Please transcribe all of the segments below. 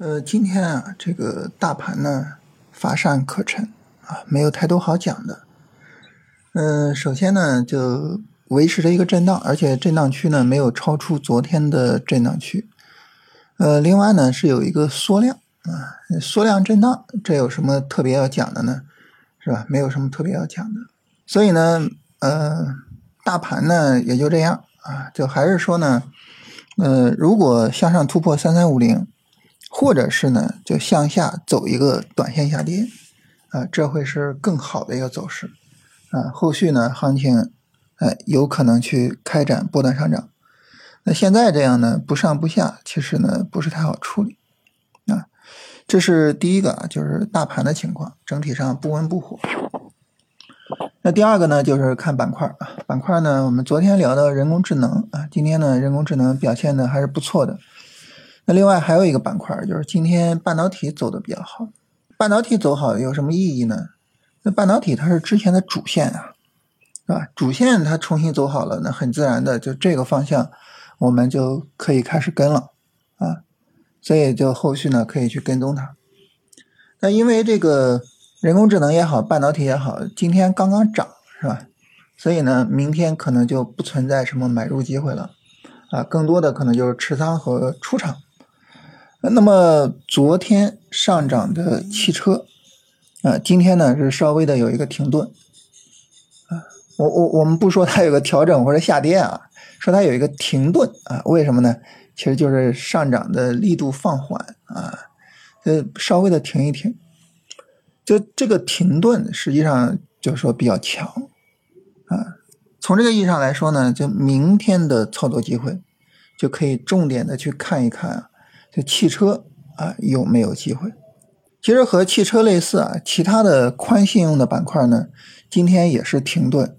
呃，今天啊，这个大盘呢乏善可陈啊，没有太多好讲的。嗯，首先呢就维持着一个震荡，而且震荡区呢没有超出昨天的震荡区。呃，另外呢是有一个缩量啊，缩量震荡，这有什么特别要讲的呢？是吧？没有什么特别要讲的。所以呢，呃，大盘呢也就这样啊，就还是说呢，呃，如果向上突破三三五零。或者是呢，就向下走一个短线下跌，啊，这会是更好的一个走势，啊，后续呢，行情，哎，有可能去开展波段上涨。那现在这样呢，不上不下，其实呢，不是太好处理，啊，这是第一个啊，就是大盘的情况，整体上不温不火。那第二个呢，就是看板块啊，板块呢，我们昨天聊的人工智能啊，今天呢，人工智能表现的还是不错的。那另外还有一个板块，就是今天半导体走的比较好。半导体走好有什么意义呢？那半导体它是之前的主线啊，是吧？主线它重新走好了，那很自然的就这个方向，我们就可以开始跟了啊。所以就后续呢可以去跟踪它。那因为这个人工智能也好，半导体也好，今天刚刚涨是吧？所以呢，明天可能就不存在什么买入机会了啊，更多的可能就是持仓和出场。那么昨天上涨的汽车，啊，今天呢是稍微的有一个停顿，啊，我我我们不说它有个调整或者下跌啊，说它有一个停顿啊，为什么呢？其实就是上涨的力度放缓啊，呃，稍微的停一停，就这个停顿实际上就是说比较强，啊，从这个意义上来说呢，就明天的操作机会，就可以重点的去看一看。这汽车啊有没有机会？其实和汽车类似啊，其他的宽信用的板块呢，今天也是停顿。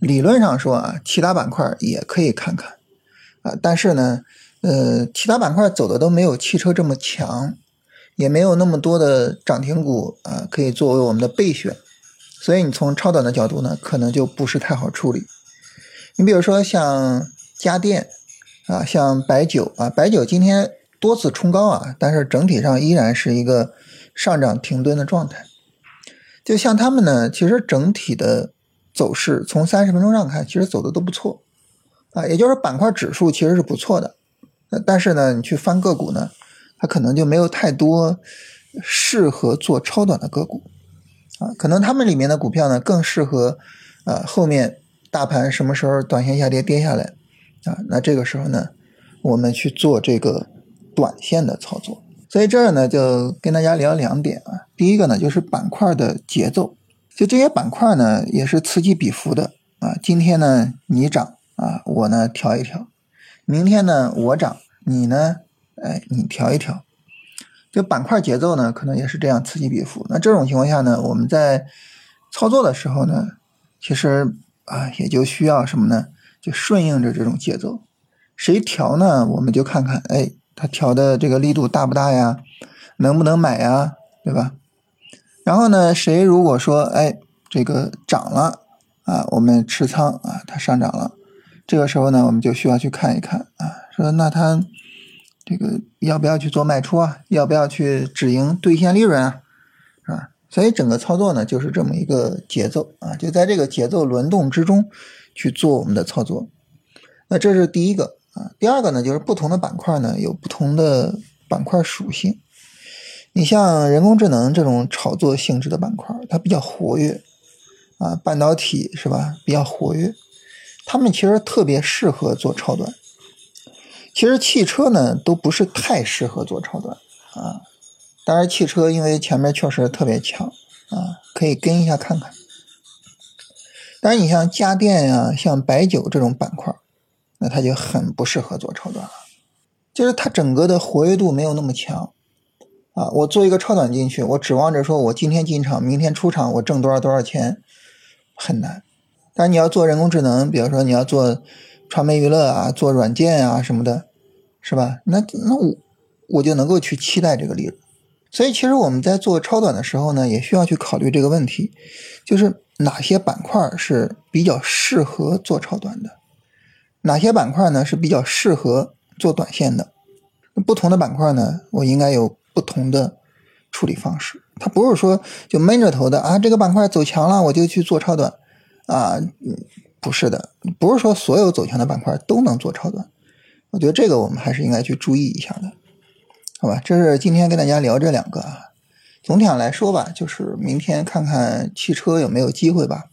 理论上说啊，其他板块也可以看看啊，但是呢，呃，其他板块走的都没有汽车这么强，也没有那么多的涨停股啊，可以作为我们的备选。所以你从超短的角度呢，可能就不是太好处理。你比如说像家电啊，像白酒啊，白酒今天。多次冲高啊，但是整体上依然是一个上涨停顿的状态。就像他们呢，其实整体的走势从三十分钟上看，其实走的都不错啊。也就是板块指数其实是不错的，但是呢，你去翻个股呢，它可能就没有太多适合做超短的个股啊。可能他们里面的股票呢，更适合啊后面大盘什么时候短线下跌跌下来啊，那这个时候呢，我们去做这个。短线的操作，所以这儿呢就跟大家聊两点啊。第一个呢就是板块的节奏，就这些板块呢也是此起彼伏的啊。今天呢你涨啊，我呢调一调；明天呢我涨，你呢哎你调一调。这板块节奏呢可能也是这样此起彼伏。那这种情况下呢，我们在操作的时候呢，其实啊也就需要什么呢？就顺应着这种节奏，谁调呢？我们就看看哎。它调的这个力度大不大呀？能不能买呀？对吧？然后呢，谁如果说哎这个涨了啊，我们持仓啊，它上涨了，这个时候呢，我们就需要去看一看啊，说那它这个要不要去做卖出啊？要不要去止盈兑现利润啊？是吧？所以整个操作呢，就是这么一个节奏啊，就在这个节奏轮动之中去做我们的操作。那这是第一个。啊，第二个呢，就是不同的板块呢有不同的板块属性。你像人工智能这种炒作性质的板块，它比较活跃啊，半导体是吧，比较活跃，他们其实特别适合做超短。其实汽车呢都不是太适合做超短啊，当然汽车因为前面确实特别强啊，可以跟一下看看。当然你像家电呀，像白酒这种板块。它就很不适合做超短了，就是它整个的活跃度没有那么强啊。我做一个超短进去，我指望着说我今天进场，明天出场，我挣多少多少钱，很难。但你要做人工智能，比如说你要做传媒娱乐啊，做软件啊什么的，是吧？那那我我就能够去期待这个利润。所以其实我们在做超短的时候呢，也需要去考虑这个问题，就是哪些板块是比较适合做超短的。哪些板块呢是比较适合做短线的？不同的板块呢，我应该有不同的处理方式。它不是说就闷着头的啊，这个板块走强了我就去做超短啊，不是的，不是说所有走强的板块都能做超短。我觉得这个我们还是应该去注意一下的，好吧？这是今天跟大家聊这两个啊。总体上来说吧，就是明天看看汽车有没有机会吧。